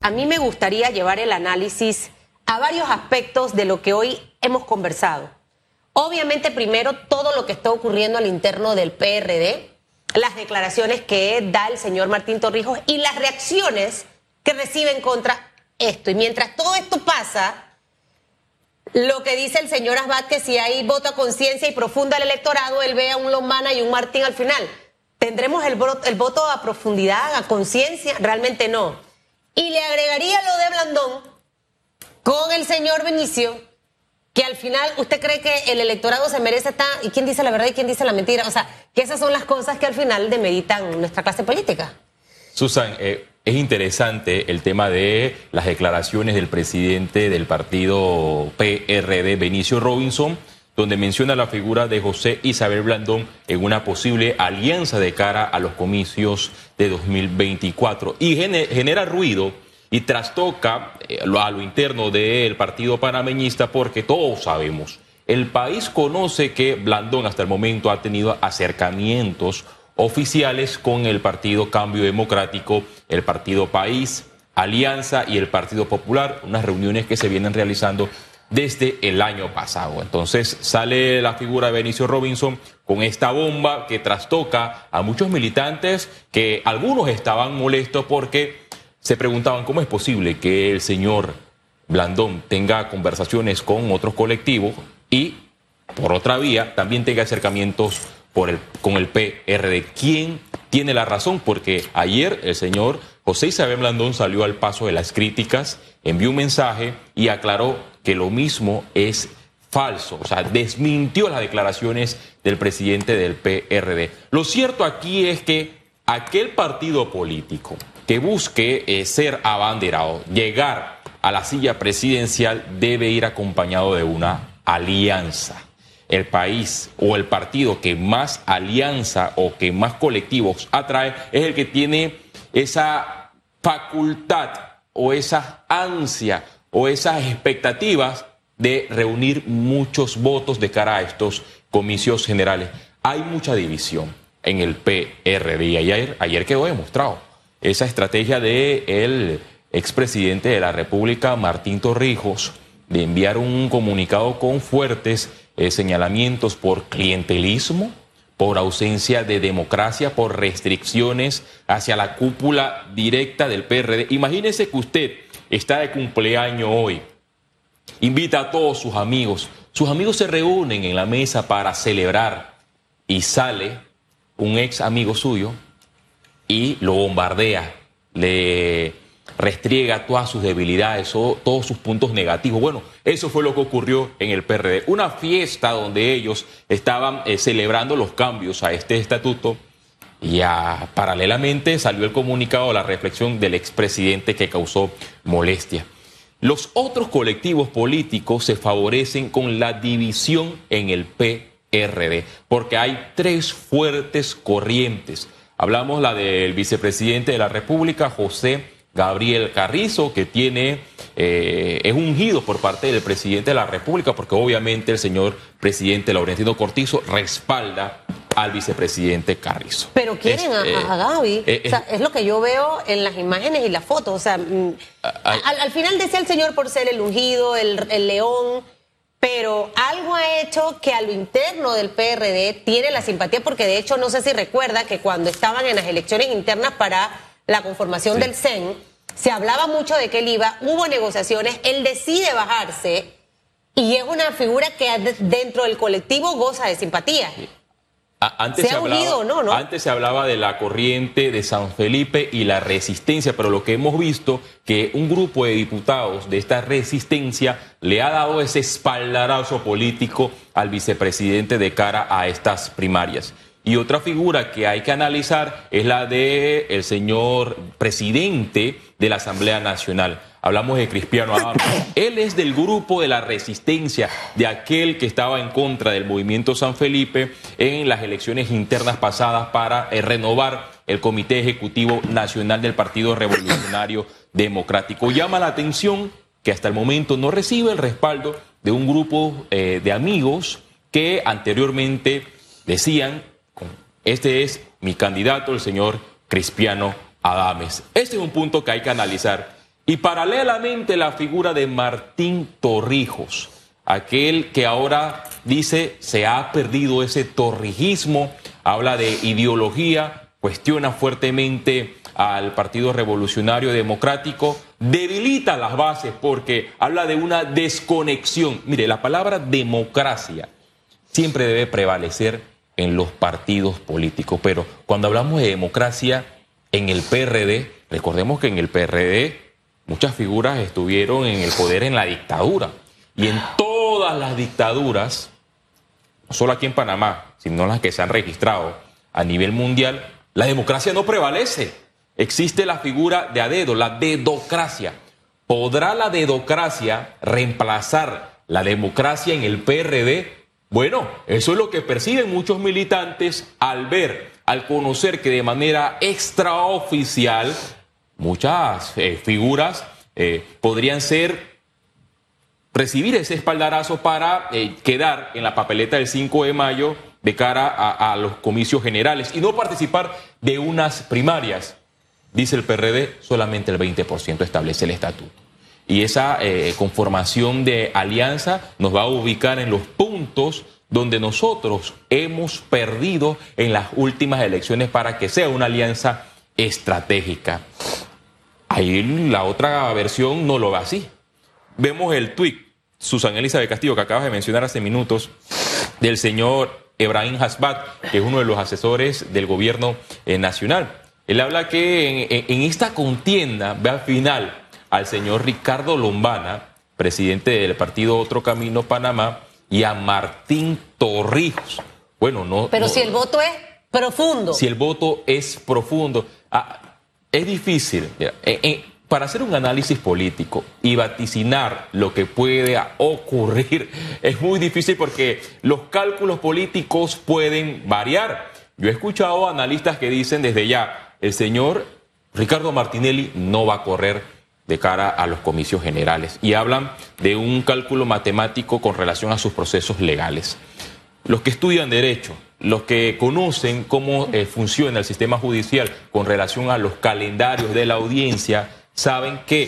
A mí me gustaría llevar el análisis a varios aspectos de lo que hoy hemos conversado. Obviamente, primero, todo lo que está ocurriendo al interno del PRD, las declaraciones que da el señor Martín Torrijos y las reacciones que reciben contra esto. Y mientras todo esto pasa, lo que dice el señor Asbat, que si hay voto a conciencia y profunda al electorado, él ve a un Lombana y un Martín al final. ¿Tendremos el, el voto a profundidad, a conciencia? Realmente no. Y le agregaría lo de Blandón con el señor Benicio, que al final usted cree que el electorado se merece estar, y quién dice la verdad y quién dice la mentira. O sea, que esas son las cosas que al final demeritan nuestra clase política. Susan, eh, es interesante el tema de las declaraciones del presidente del partido PRD, Benicio Robinson, donde menciona la figura de José Isabel Blandón en una posible alianza de cara a los comicios de 2024. Y genera ruido y trastoca eh, a lo interno del partido panameñista porque todos sabemos, el país conoce que Blandón hasta el momento ha tenido acercamientos oficiales con el Partido Cambio Democrático, el Partido País, Alianza y el Partido Popular, unas reuniones que se vienen realizando desde el año pasado. Entonces sale la figura de Benicio Robinson con esta bomba que trastoca a muchos militantes que algunos estaban molestos porque se preguntaban cómo es posible que el señor Blandón tenga conversaciones con otros colectivos y por otra vía también tenga acercamientos con el PRD. ¿Quién tiene la razón? Porque ayer el señor José Isabel Blandón salió al paso de las críticas, envió un mensaje y aclaró que lo mismo es falso, o sea, desmintió las declaraciones del presidente del PRD. Lo cierto aquí es que aquel partido político que busque eh, ser abanderado, llegar a la silla presidencial, debe ir acompañado de una alianza el país o el partido que más alianza o que más colectivos atrae es el que tiene esa facultad o esa ansia o esas expectativas de reunir muchos votos de cara a estos comicios generales. Hay mucha división en el PRD y ayer, ayer quedó demostrado esa estrategia del el expresidente de la República, Martín Torrijos, de enviar un comunicado con fuertes eh, señalamientos por clientelismo, por ausencia de democracia, por restricciones hacia la cúpula directa del PRD. Imagínese que usted está de cumpleaños hoy, invita a todos sus amigos, sus amigos se reúnen en la mesa para celebrar y sale un ex amigo suyo y lo bombardea, le restriega todas sus debilidades todos sus puntos negativos. Bueno, eso fue lo que ocurrió en el PRD. Una fiesta donde ellos estaban eh, celebrando los cambios a este estatuto y paralelamente salió el comunicado, la reflexión del expresidente que causó molestia. Los otros colectivos políticos se favorecen con la división en el PRD, porque hay tres fuertes corrientes. Hablamos la del vicepresidente de la República, José Gabriel Carrizo, que tiene, eh, es ungido por parte del presidente de la República, porque obviamente el señor presidente Laurentino Cortizo respalda al vicepresidente Carrizo. Pero quieren a, eh, Gaby. Eh, o sea, es lo que yo veo en las imágenes y las fotos. O sea, mm, al, final decía el señor por ser el ungido, el, el león pero algo ha hecho que a lo interno del PRD tiene la simpatía, porque de hecho no sé si recuerda que cuando estaban en las elecciones internas para la conformación del CEN, se hablaba mucho de que él iba, hubo negociaciones, él decide bajarse y es una figura que dentro del colectivo goza de simpatía. Antes se, hablaba, no, no, Antes se hablaba de la corriente de San Felipe y la resistencia, pero lo que hemos visto que un grupo de diputados de esta resistencia le ha dado ese espaldarazo político al vicepresidente de cara a estas primarias. Y otra figura que hay que analizar es la de el señor presidente de la Asamblea Nacional. Hablamos de Cristiano Adames. Él es del grupo de la resistencia, de aquel que estaba en contra del movimiento San Felipe en las elecciones internas pasadas para eh, renovar el Comité Ejecutivo Nacional del Partido Revolucionario Democrático. Llama la atención que hasta el momento no recibe el respaldo de un grupo eh, de amigos que anteriormente decían este es mi candidato, el señor Cristiano Adames. Este es un punto que hay que analizar. Y paralelamente la figura de Martín Torrijos, aquel que ahora dice se ha perdido ese torrijismo, habla de ideología, cuestiona fuertemente al Partido Revolucionario Democrático, debilita las bases porque habla de una desconexión. Mire, la palabra democracia siempre debe prevalecer en los partidos políticos, pero cuando hablamos de democracia en el PRD, recordemos que en el PRD muchas figuras estuvieron en el poder en la dictadura y en todas las dictaduras, no solo aquí en Panamá, sino las que se han registrado a nivel mundial, la democracia no prevalece. Existe la figura de a dedo, la dedocracia. ¿Podrá la dedocracia reemplazar la democracia en el PRD? Bueno, eso es lo que perciben muchos militantes al ver, al conocer que de manera extraoficial muchas eh, figuras eh, podrían ser recibir ese espaldarazo para eh, quedar en la papeleta del 5 de mayo de cara a, los comicios generales y no participar de unas primarias. Dice el PRD, solamente el 20% establece el estatuto. Y esa eh, conformación de alianza nos va a ubicar en los puntos donde nosotros hemos perdido en las últimas elecciones para que sea una alianza estratégica. Ahí la otra versión no lo ve así. Vemos el tuit, Susan Elizabeth Castillo, que acabas de mencionar hace minutos, del señor Ebrahim Hasbat, que es uno de los asesores del gobierno eh, nacional. Él habla que en, esta contienda ve al final al señor Ricardo Lombana, presidente del partido Otro Camino Panamá, y a Martín Torrijos. Bueno, no. Pero si el voto es profundo. Si el voto es profundo. Ah, es difícil. Eh, eh, para hacer un análisis político y vaticinar lo que puede ocurrir es muy difícil porque los cálculos políticos pueden variar. Yo he escuchado analistas que dicen desde ya, el señor Ricardo Martinelli no va a correr de cara a los comicios generales y hablan de un cálculo matemático con relación a sus procesos legales. Los que estudian derecho, los que conocen cómo eh, funciona el sistema judicial con relación a los calendarios de la audiencia, saben que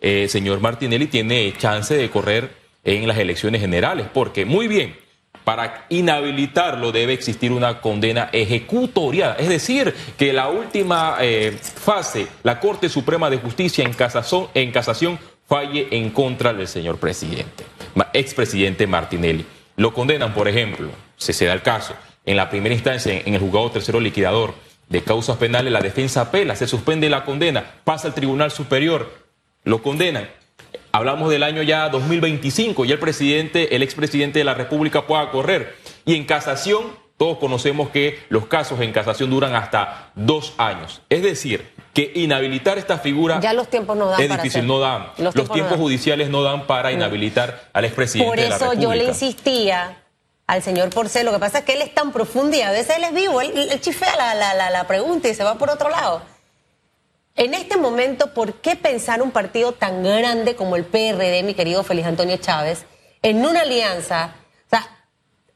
el eh, señor Martinelli tiene chance de correr en las elecciones generales, porque muy bien, para inhabilitarlo debe existir una condena ejecutorial, es decir, que la última eh, fase, la Corte Suprema de Justicia en casación, en casación falle en contra del señor presidente, expresidente Martinelli. Lo condenan, por ejemplo, si se da el caso, en la primera instancia en el juzgado tercero liquidador, de causas penales, la defensa apela, se suspende la condena, pasa al Tribunal Superior, lo condenan. Hablamos del año ya 2025 y el presidente, el expresidente de la República pueda correr. Y en casación, todos conocemos que los casos en casación duran hasta dos años. Es decir, que inhabilitar esta figura ya los tiempos no dan es difícil, no dan. Los, tiempos, judiciales no dan para inhabilitar al expresidente de la República. Por eso yo le insistía al señor Porcel. Lo que pasa es que él es tan profundo y a veces él es vivo, él, chifea la, la, la, pregunta y se va por otro lado. En este momento, ¿por qué pensar un partido tan grande como el PRD, mi querido Félix Antonio Chávez, en una alianza? O sea,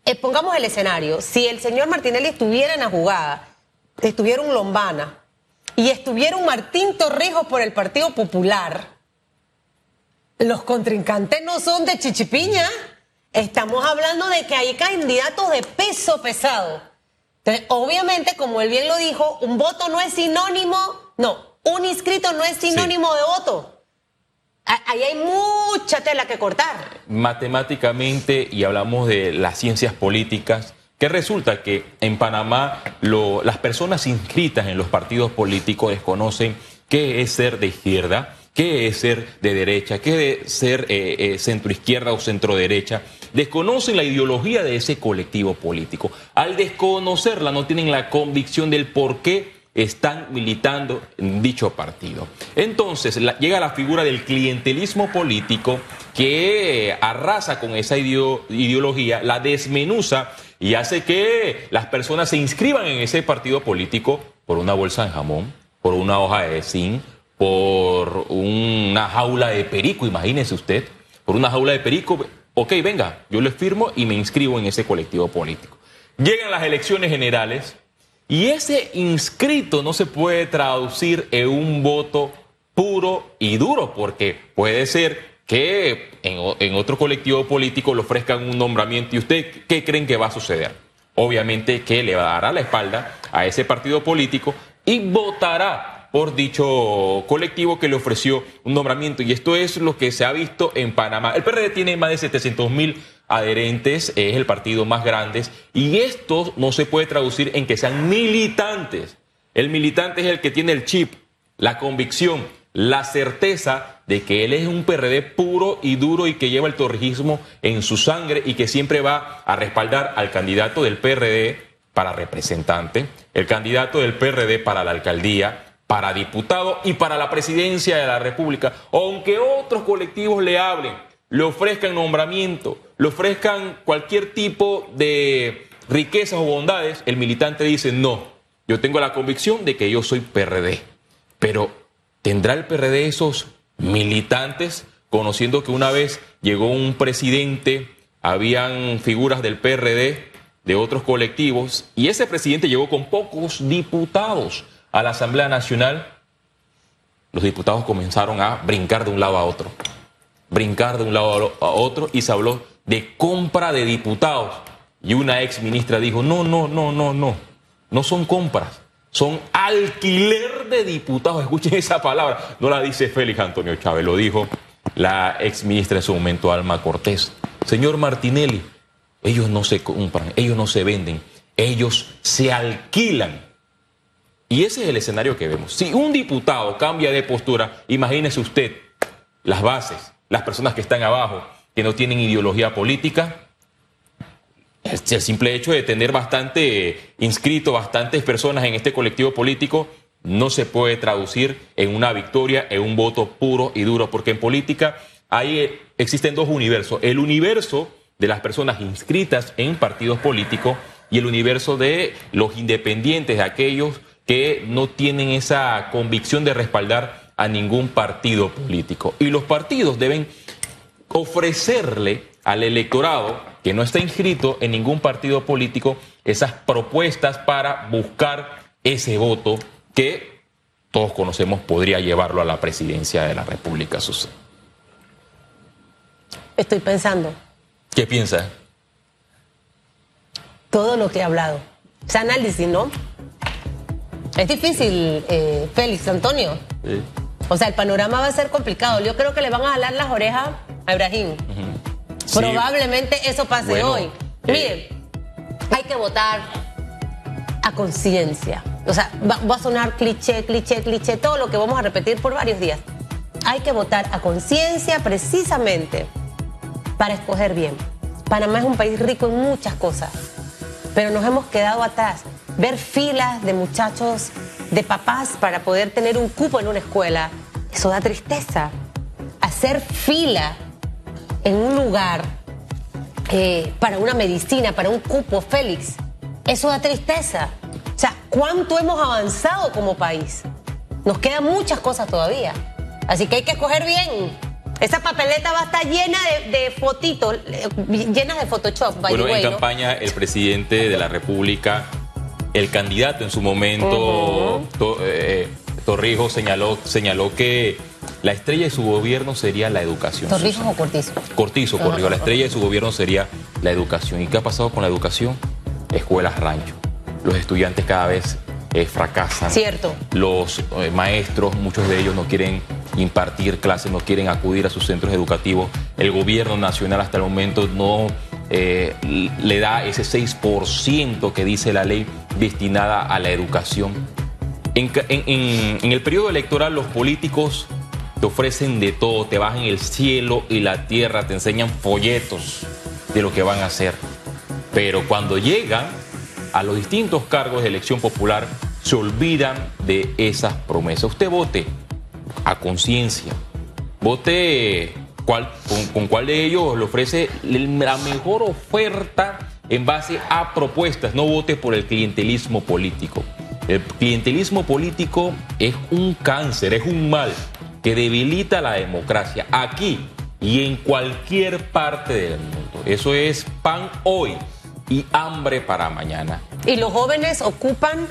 eh, pongamos el escenario, si el señor Martinelli estuviera en la jugada, estuviera un Lombana y estuviera un Martín Torrijos por el Partido Popular, los contrincantes no son de chichipiña. Estamos hablando de que hay candidatos de peso pesado. Entonces, obviamente, como él bien lo dijo, un voto no es sinónimo, no, un inscrito no es sinónimo de voto. Ahí hay mucha tela que cortar. Matemáticamente, y hablamos de las ciencias políticas, que resulta que en Panamá las personas inscritas en los partidos políticos desconocen qué es ser de izquierda, qué es ser de derecha, qué es ser eh, eh, centroizquierda o centroderecha. Desconocen la ideología de ese colectivo político. Al desconocerla no tienen la convicción del por qué están militando en dicho partido. Entonces llega la figura del clientelismo político que arrasa con esa ideología, la desmenuza y hace que las personas se inscriban en ese partido político por una bolsa de jamón, por una hoja de zinc, por una jaula de perico, imagínese usted, por una jaula de perico, ok, venga, yo le firmo y me inscribo en ese colectivo político. Llegan las elecciones generales y ese inscrito no se puede traducir en un voto puro y duro, porque puede ser que en, otro colectivo político le ofrezcan un nombramiento y usted, ¿qué creen que va a suceder? Obviamente que le dará la espalda a ese partido político y votará por dicho colectivo que le ofreció un nombramiento. Y esto es lo que se ha visto en Panamá. El PRD tiene más de 700 mil adherentes, es el partido más grande, y esto no se puede traducir en que sean militantes. El militante es el que tiene el chip, la convicción, la certeza de que él es un PRD puro y duro y que lleva el torrijismo en su sangre y que siempre va a respaldar al candidato del PRD para representante, el candidato del PRD para la alcaldía, para diputado y para la presidencia de la República, aunque otros colectivos le hablen, le ofrezcan nombramiento, le ofrezcan cualquier tipo de riquezas o bondades, el militante dice no, yo tengo la convicción de que yo soy PRD, pero ¿tendrá el PRD esos militantes conociendo que una vez llegó un presidente, habían figuras del PRD, de otros colectivos, y ese presidente llegó con pocos diputados a la Asamblea Nacional, los diputados comenzaron a brincar de un lado a otro, brincar de un lado a otro, y se habló de compra de diputados. Y una ex ministra dijo, no, no, no, no, no, no son compras, son alquiler de diputados. Escuchen esa palabra, no la dice Félix Antonio Chávez, lo dijo la ex ministra en su momento, Alma Cortés. Señor Martinelli, ellos no se compran, ellos no se venden, ellos se alquilan. Y ese es el escenario que vemos. Si un diputado cambia de postura, imagínese usted las bases, las personas que están abajo, que no tienen ideología política. El simple hecho de tener bastante inscrito, bastantes personas en este colectivo político, no se puede traducir en una victoria, en un voto puro y duro, porque en política ahí existen dos universos. El universo de las personas inscritas en partidos políticos y el universo de los independientes, de aquellos que no tienen esa convicción de respaldar a ningún partido político. Y los partidos deben ofrecerle al electorado que no está inscrito en ningún partido político esas propuestas para buscar ese voto que todos conocemos podría llevarlo a la presidencia de la República. Estoy pensando. ¿Qué piensa? Todo lo que he hablado. Ese análisis, ¿no? Es difícil, eh, Félix, Antonio. Sí. O sea, el panorama va a ser complicado. Yo creo que le van a jalar las orejas a Ibrahim. Probablemente eso pase hoy. Eh. Miren, hay que votar a conciencia. O sea, va, va, a sonar cliché, cliché, cliché, todo lo que vamos a repetir por varios días. Hay que votar a conciencia precisamente para escoger bien. Panamá es un país rico en muchas cosas, pero nos hemos quedado atrás. Ver filas de muchachos, de papás para poder tener un cupo en una escuela, eso da tristeza. Hacer fila en un lugar eh, para una medicina, para un cupo, Félix, eso da tristeza. O sea, ¿cuánto hemos avanzado como país? Nos quedan muchas cosas todavía. Así que hay que escoger bien. Esa papeleta va a estar llena de, fotitos, eh, llenas de Photoshop. bueno, en campaña el presidente de la República, el candidato en su momento, eh, Torrijos, señaló, señaló que la estrella de su gobierno sería la educación. ¿Torrijos o Cortizo? Cortizo, Corrijo. La estrella de su gobierno sería la educación. ¿Y qué ha pasado con la educación? Escuelas rancho. Los estudiantes cada vez eh, fracasan. Cierto. Los maestros, muchos de ellos no quieren impartir clases, no quieren acudir a sus centros educativos. El gobierno nacional hasta el momento no eh, le da ese 6% que dice la ley destinada a la educación. En, el periodo electoral los políticos te ofrecen de todo, te bajan el cielo y la tierra, te enseñan folletos de lo que van a hacer. Pero cuando llegan a los distintos cargos de elección popular, se olvidan de esas promesas. Usted vote a conciencia. Vote con, cuál de ellos le ofrece la mejor oferta en base a propuestas. No vote por el clientelismo político. El clientelismo político es un cáncer, es un mal que debilita la democracia aquí y en cualquier parte del mundo. Eso es pan hoy y hambre para mañana. Y los jóvenes ocupan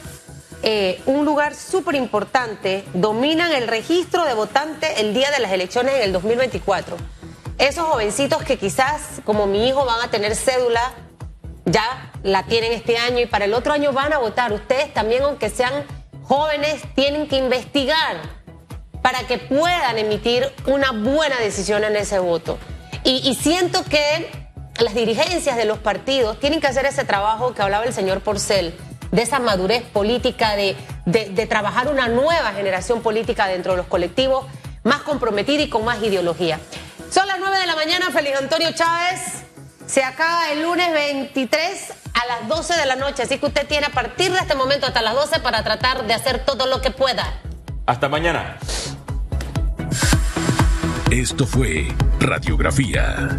eh, un lugar súper importante, dominan el registro de votantes el día de las elecciones en el 2024. Esos jovencitos que quizás, como mi hijo, van a tener cédula, ya la tienen este año y para el otro año van a votar. Ustedes también, aunque sean jóvenes, tienen que investigar para que puedan emitir una buena decisión en ese voto. Y, siento que las dirigencias de los partidos tienen que hacer ese trabajo que hablaba el señor Porcel, de esa madurez política, de, de, trabajar una nueva generación política dentro de los colectivos, más comprometida y con más ideología. Son las 9 de la mañana, Félix Antonio Chávez. Se acaba el lunes 23 a las 12 de la noche, así que usted tiene a partir de este momento hasta las 12 para tratar de hacer todo lo que pueda. Hasta mañana. Esto fue Radiografía